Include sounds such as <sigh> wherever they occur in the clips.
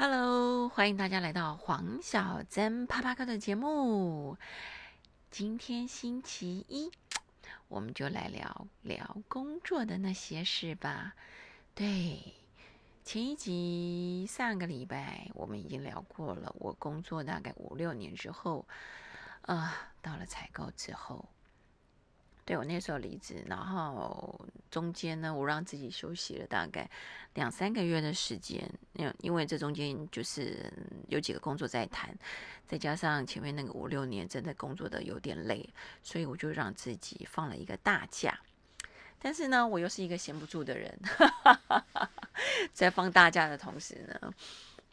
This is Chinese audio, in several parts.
Hello，欢迎大家来到黄小珍啪啪课的节目。今天星期一，我们就来聊聊工作的那些事吧。对，前一集上个礼拜我们已经聊过了，我工作大概五六年之后，啊，到了采购之后。对我那时候离职，然后中间呢，我让自己休息了大概两三个月的时间。因因为这中间就是有几个工作在谈，再加上前面那个五六年真的工作的有点累，所以我就让自己放了一个大假。但是呢，我又是一个闲不住的人，<laughs> 在放大假的同时呢，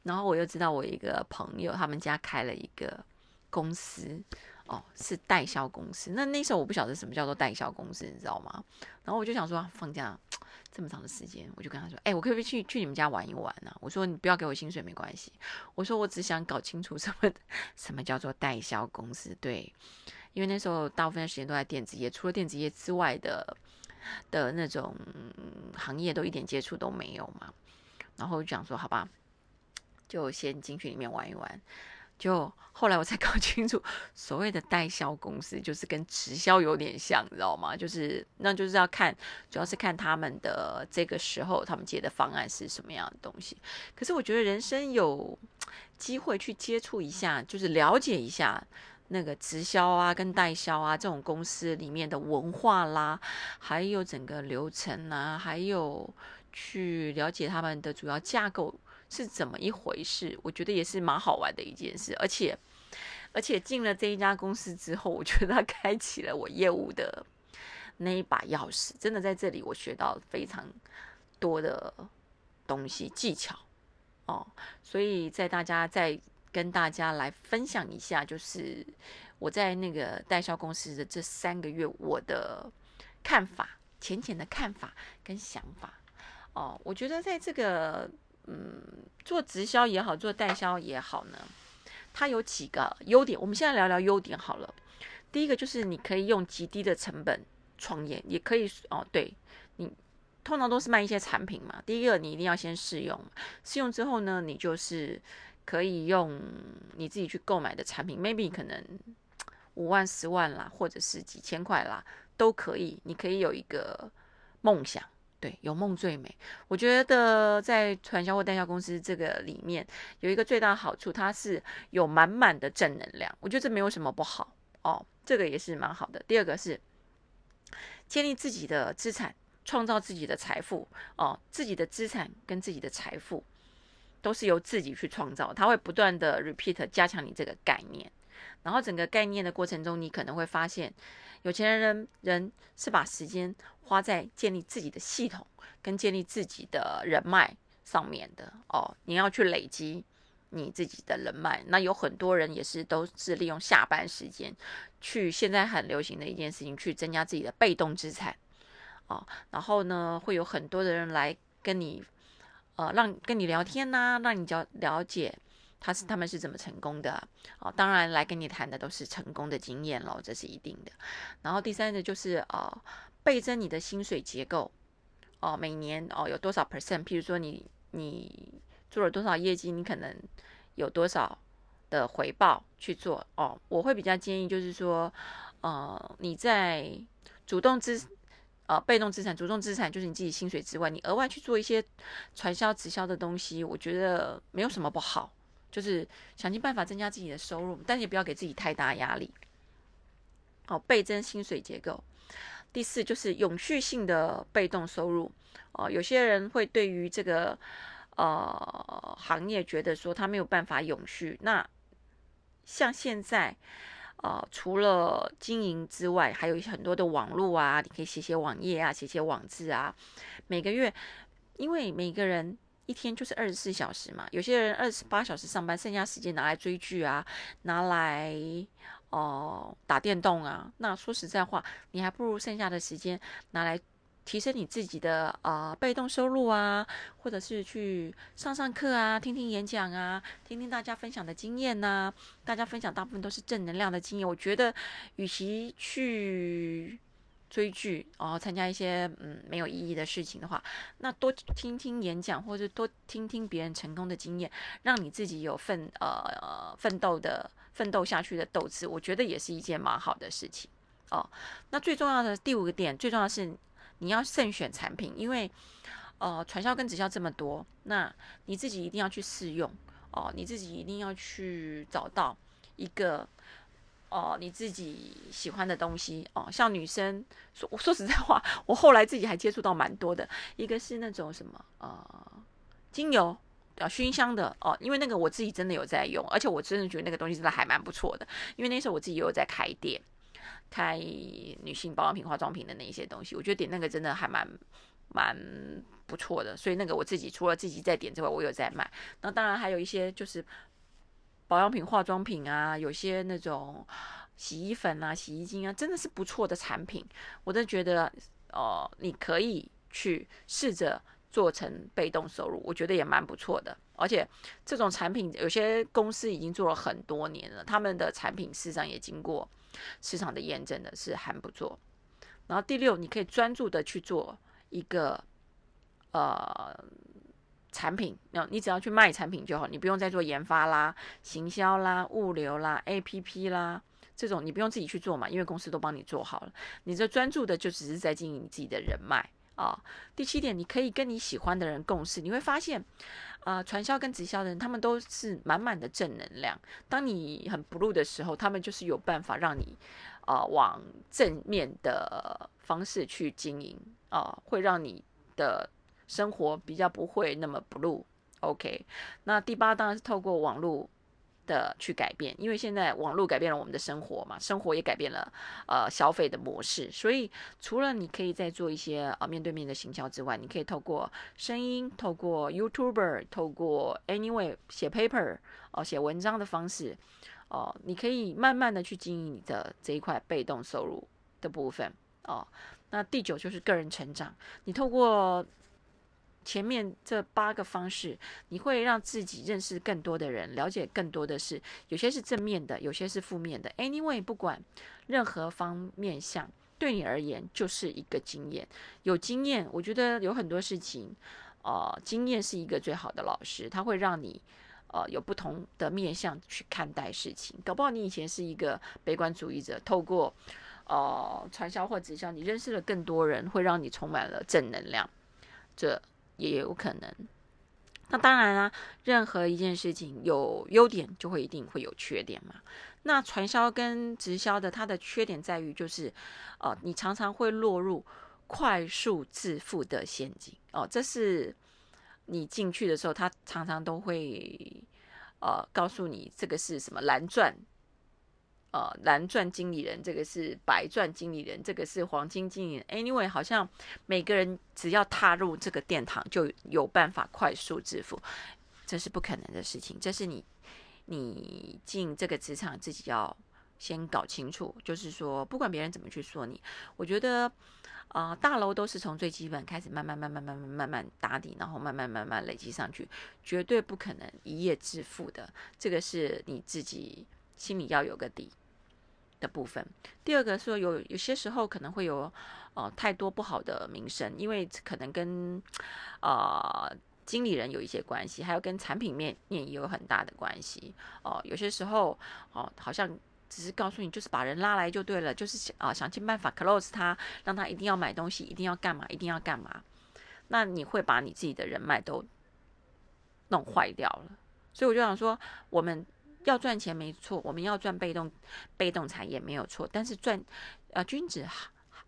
然后我又知道我一个朋友他们家开了一个公司。哦，是代销公司。那那时候我不晓得什么叫做代销公司，你知道吗？然后我就想说，放假这么长的时间，我就跟他说：“哎，我可不可以去去你们家玩一玩呢？”我说：“你不要给我薪水没关系。”我说：“我只想搞清楚什么 <laughs> 什么叫做代销公司。”对，因为那时候大部分时间都在电子业，除了电子业之外的的那种行业都一点接触都没有嘛。然后我就想说：“好吧，就先进去里面玩一玩。”就后来我才搞清楚，所谓的代销公司就是跟直销有点像，你知道吗？就是那就是要看，主要是看他们的这个时候他们接的方案是什么样的东西。可是我觉得人生有机会去接触一下，就是了解一下那个直销啊、跟代销啊这种公司里面的文化啦，还有整个流程啊，还有去了解他们的主要架构。是怎么一回事？我觉得也是蛮好玩的一件事，而且，而且进了这一家公司之后，我觉得它开启了我业务的那一把钥匙。真的在这里，我学到非常多的东西技巧哦。所以在大家再跟大家来分享一下，就是我在那个代销公司的这三个月，我的看法、浅浅的看法跟想法哦。我觉得在这个。嗯，做直销也好，做代销也好呢，它有几个优点。我们现在聊聊优点好了。第一个就是你可以用极低的成本创业，也可以哦。对你通常都是卖一些产品嘛。第一个你一定要先试用，试用之后呢，你就是可以用你自己去购买的产品，maybe 可能五万、十万啦，或者是几千块啦，都可以。你可以有一个梦想。对，有梦最美。我觉得在传销或代销公司这个里面，有一个最大的好处，它是有满满的正能量。我觉得这没有什么不好哦，这个也是蛮好的。第二个是建立自己的资产，创造自己的财富哦。自己的资产跟自己的财富都是由自己去创造，它会不断的 repeat 加强你这个概念。然后整个概念的过程中，你可能会发现，有钱人人是把时间花在建立自己的系统跟建立自己的人脉上面的哦。你要去累积你自己的人脉，那有很多人也是都是利用下班时间去现在很流行的一件事情，去增加自己的被动资产哦。然后呢，会有很多的人来跟你呃让跟你聊天呐，让你了了解。他是他们是怎么成功的？哦，当然来跟你谈的都是成功的经验喽，这是一定的。然后第三个就是呃，倍增你的薪水结构哦，每年哦有多少 percent？譬如说你你做了多少业绩，你可能有多少的回报去做哦。我会比较建议就是说，呃，你在主动资呃被动资产、主动资产就是你自己薪水之外，你额外去做一些传销、直销的东西，我觉得没有什么不好。就是想尽办法增加自己的收入，但是也不要给自己太大压力。好，倍增薪水结构。第四就是永续性的被动收入。哦，有些人会对于这个呃行业觉得说他没有办法永续。那像现在呃除了经营之外，还有很多的网络啊，你可以写写网页啊，写写网志啊。每个月，因为每个人。一天就是二十四小时嘛，有些人二十八小时上班，剩下时间拿来追剧啊，拿来哦打电动啊。那说实在话，你还不如剩下的时间拿来提升你自己的啊被动收入啊，或者是去上上课啊，听听演讲啊，听听大家分享的经验呐。大家分享大部分都是正能量的经验，我觉得与其去。追剧哦，参加一些嗯没有意义的事情的话，那多听听演讲，或者多听听别人成功的经验，让你自己有奋呃奋斗的奋斗下去的斗志，我觉得也是一件蛮好的事情哦。那最重要的第五个点，最重要是你要慎选产品，因为呃传销跟直销这么多，那你自己一定要去试用哦，你自己一定要去找到一个。哦，你自己喜欢的东西哦，像女生说，我 <laughs> 说实在话，<laughs> 我后来自己还接触到蛮多的。一个是那种什么呃，精油啊，熏香的哦，因为那个我自己真的有在用，而且我真的觉得那个东西真的还蛮不错的。因为那时候我自己也有在开店，开女性保养品、化妆品的那一些东西，我觉得点那个真的还蛮蛮不错的。所以那个我自己除了自己在点之外，我有在卖。那当然还有一些就是。保养品、化妆品啊，有些那种洗衣粉啊、洗衣精啊，真的是不错的产品。我都觉得，哦，你可以去试着做成被动收入，我觉得也蛮不错的。而且这种产品，有些公司已经做了很多年了，他们的产品事实上也经过市场的验证的，是还不错。然后第六，你可以专注的去做一个，呃。产品，那你只要去卖产品就好，你不用再做研发啦、行销啦、物流啦、APP 啦这种，你不用自己去做嘛，因为公司都帮你做好了。你这专注的就只是在经营你自己的人脉啊。第七点，你可以跟你喜欢的人共事，你会发现，啊，传销跟直销的人，他们都是满满的正能量。当你很不入的时候，他们就是有办法让你，啊，往正面的方式去经营啊，会让你的。生活比较不会那么 blue，OK。那第八当然是透过网络的去改变，因为现在网络改变了我们的生活嘛，生活也改变了呃消费的模式。所以除了你可以在做一些呃面对面的行销之外，你可以透过声音、透过 YouTuber、透过 Anyway 写 paper 哦写文章的方式哦，你可以慢慢的去经营你的这一块被动收入的部分哦。那第九就是个人成长，你透过前面这八个方式，你会让自己认识更多的人，了解更多的事。有些是正面的，有些是负面的。Anyway，不管任何方面向，对你而言就是一个经验。有经验，我觉得有很多事情，呃，经验是一个最好的老师，他会让你呃有不同的面向去看待事情。搞不好你以前是一个悲观主义者，透过呃传销或直销，你认识了更多人，会让你充满了正能量。这。也有可能，那当然啦，任何一件事情有优点就会一定会有缺点嘛。那传销跟直销的它的缺点在于就是，呃，你常常会落入快速致富的陷阱哦。这是你进去的时候，他常常都会呃告诉你这个是什么蓝钻。呃，蓝钻经理人，这个是白钻经理人，这个是黄金经理人。Anyway，好像每个人只要踏入这个殿堂，就有办法快速致富，这是不可能的事情。这是你你进这个职场自己要先搞清楚。就是说，不管别人怎么去说你，我觉得啊，大楼都是从最基本开始，慢慢慢慢慢慢慢慢打底，然后慢慢慢慢累积上去，绝对不可能一夜致富的。这个是你自己心里要有个底。的部分，第二个说有有些时候可能会有呃太多不好的名声，因为可能跟呃经理人有一些关系，还有跟产品面面也有很大的关系哦。有些时候哦，好像只是告诉你就是把人拉来就对了，就是想啊想尽办法 close 他，让他一定要买东西，一定要干嘛，一定要干嘛，那你会把你自己的人脉都弄坏掉了。所以我就想说，我们。要赚钱没错，我们要赚被动被动财也没有错，但是赚啊，君子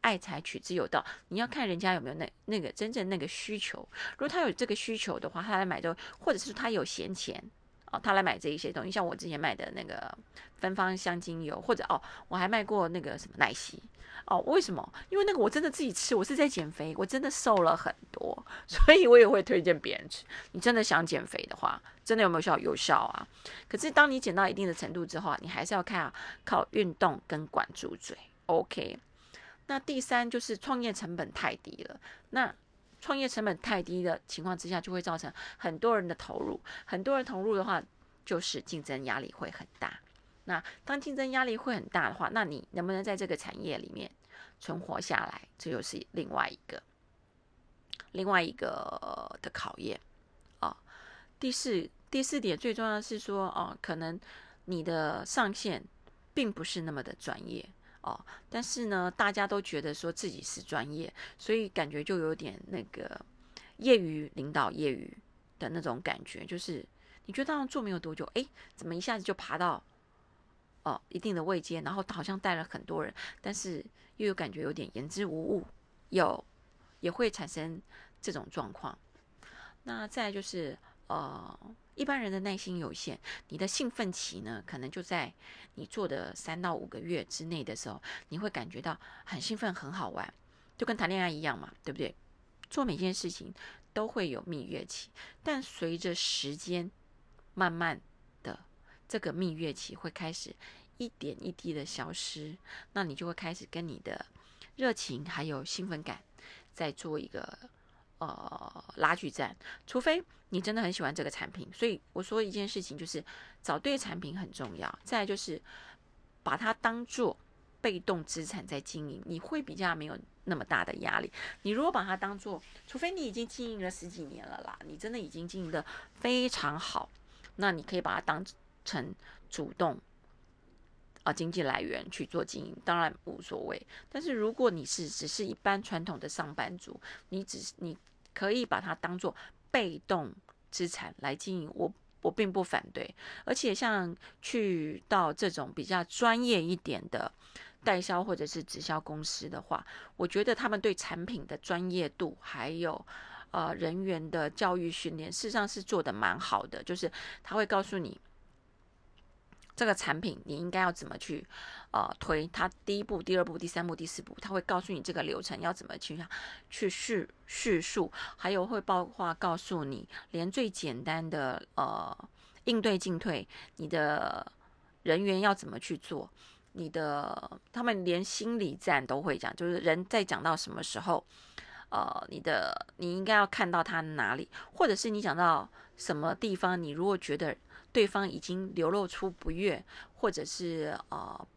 爱财取之有道，你要看人家有没有那那个真正那个需求。如果他有这个需求的话，他来买就，或者是他有闲钱哦，他来买这一些东西，像我之前卖的那个芬芳香精油，或者哦，我还卖过那个什么奶昔。哦，为什么？因为那个我真的自己吃，我是在减肥，我真的瘦了很多，<laughs> 所以我也会推荐别人吃。你真的想减肥的话，真的有没有效？有效啊！可是当你减到一定的程度之后，你还是要看靠运动跟管住嘴。OK，那第三就是创业成本太低了。那创业成本太低的情况之下，就会造成很多人的投入。很多人投入的话，就是竞争压力会很大。那当竞争压力会很大的话，那你能不能在这个产业里面存活下来，这又是另外一个另外一个的考验啊。第四第四点最重要的是说，哦，可能你的上线并不是那么的专业哦，但是呢，大家都觉得说自己是专业，所以感觉就有点那个业余领导业余的那种感觉，就是你觉得他们做没有多久，哎，怎么一下子就爬到？哦，一定的位阶，然后好像带了很多人，但是又有感觉有点言之无物，有也会产生这种状况。那再就是呃，一般人的耐心有限，你的兴奋期呢，可能就在你做的三到五个月之内的时候，你会感觉到很兴奋，很好玩，就跟谈恋爱一样嘛，对不对？做每件事情都会有蜜月期，但随着时间慢慢的。这个蜜月期会开始一点一滴的消失，那你就会开始跟你的热情还有兴奋感在做一个呃拉锯战。除非你真的很喜欢这个产品，所以我说一件事情就是找对产品很重要。再就是把它当做被动资产在经营，你会比较没有那么大的压力。你如果把它当做，除非你已经经营了十几年了啦，你真的已经经营的非常好，那你可以把它当。成主动啊经济来源去做经营，当然无所谓。但是如果你是只是一般传统的上班族，你只是你可以把它当做被动资产来经营，我我并不反对。而且像去到这种比较专业一点的代销或者是直销公司的话，我觉得他们对产品的专业度还有呃人员的教育训练，事实上是做的蛮好的，就是他会告诉你。这个产品你应该要怎么去，呃，推它第一步、第二步、第三步、第四步，他会告诉你这个流程要怎么去去叙叙述，还有会包括告诉你，连最简单的呃应对进退，你的人员要怎么去做，你的他们连心理战都会讲，就是人在讲到什么时候，呃，你的你应该要看到他哪里，或者是你讲到什么地方，你如果觉得。对方已经流露出不悦，或者是呃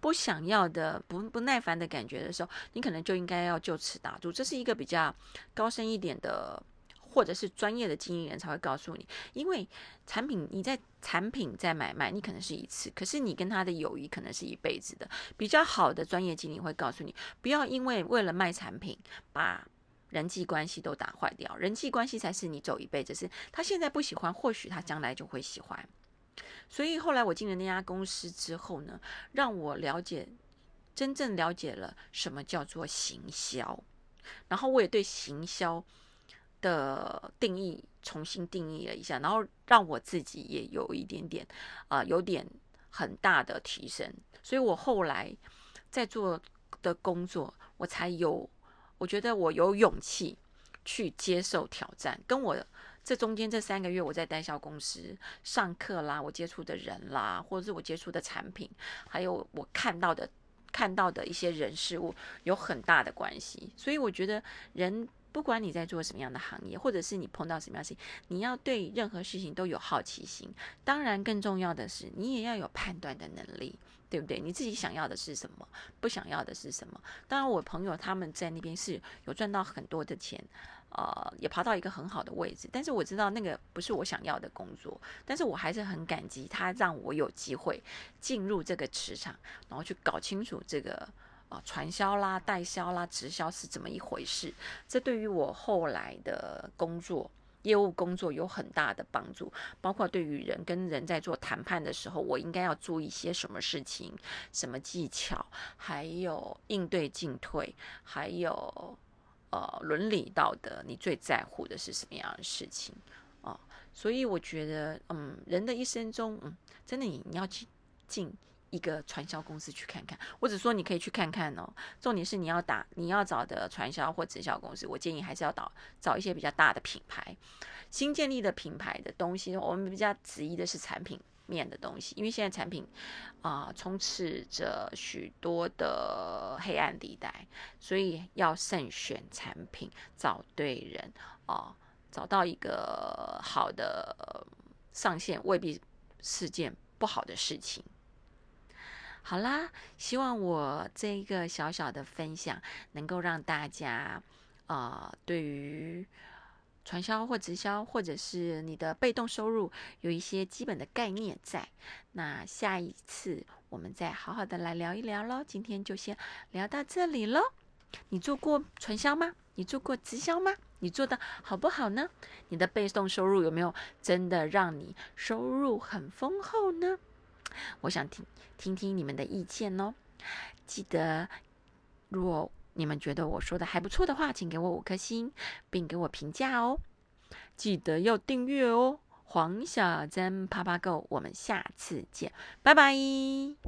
不想要的、不不耐烦的感觉的时候，你可能就应该要就此打住。这是一个比较高深一点的，或者是专业的经营人才会告诉你。因为产品你在产品在买卖，你可能是一次，可是你跟他的友谊可能是一辈子的。比较好的专业经理会告诉你，不要因为为了卖产品把。人际关系都打坏掉，人际关系才是你走一辈子。是他现在不喜欢，或许他将来就会喜欢。所以后来我进了那家公司之后呢，让我了解，真正了解了什么叫做行销，然后我也对行销的定义重新定义了一下，然后让我自己也有一点点啊，有点很大的提升。所以我后来在做的工作，我才有。我觉得我有勇气去接受挑战，跟我这中间这三个月我在代销公司上课啦，我接触的人啦，或者是我接触的产品，还有我看到的看到的一些人事物有很大的关系。所以我觉得人不管你在做什么样的行业，或者是你碰到什么样事情，你要对任何事情都有好奇心。当然，更重要的是你也要有判断的能力。对不对？你自己想要的是什么？不想要的是什么？当然，我朋友他们在那边是有赚到很多的钱，呃，也爬到一个很好的位置。但是我知道那个不是我想要的工作，但是我还是很感激他让我有机会进入这个磁场，然后去搞清楚这个啊传销啦、代销啦、直销是怎么一回事。这对于我后来的工作。业务工作有很大的帮助，包括对于人跟人在做谈判的时候，我应该要注意些什么事情、什么技巧，还有应对进退，还有呃伦理道德，你最在乎的是什么样的事情啊？所以我觉得，嗯，人的一生中，嗯，真的你你要去进。一个传销公司去看看，我只说你可以去看看哦。重点是你要打你要找的传销或直销公司，我建议还是要找找一些比较大的品牌，新建立的品牌的东西。我们比较质疑的是产品面的东西，因为现在产品啊充斥着许多的黑暗地带，所以要慎选产品，找对人啊，找到一个好的上线未必是件不好的事情。好啦，希望我这一个小小的分享能够让大家，呃，对于传销或直销，或者是你的被动收入有一些基本的概念在。那下一次我们再好好的来聊一聊喽。今天就先聊到这里喽。你做过传销吗？你做过直销吗？你做的好不好呢？你的被动收入有没有真的让你收入很丰厚呢？我想听听听你们的意见哦。记得，如果你们觉得我说的还不错的话，请给我五颗星，并给我评价哦。记得要订阅哦。黄小珍啪啪 Go，我们下次见，拜拜。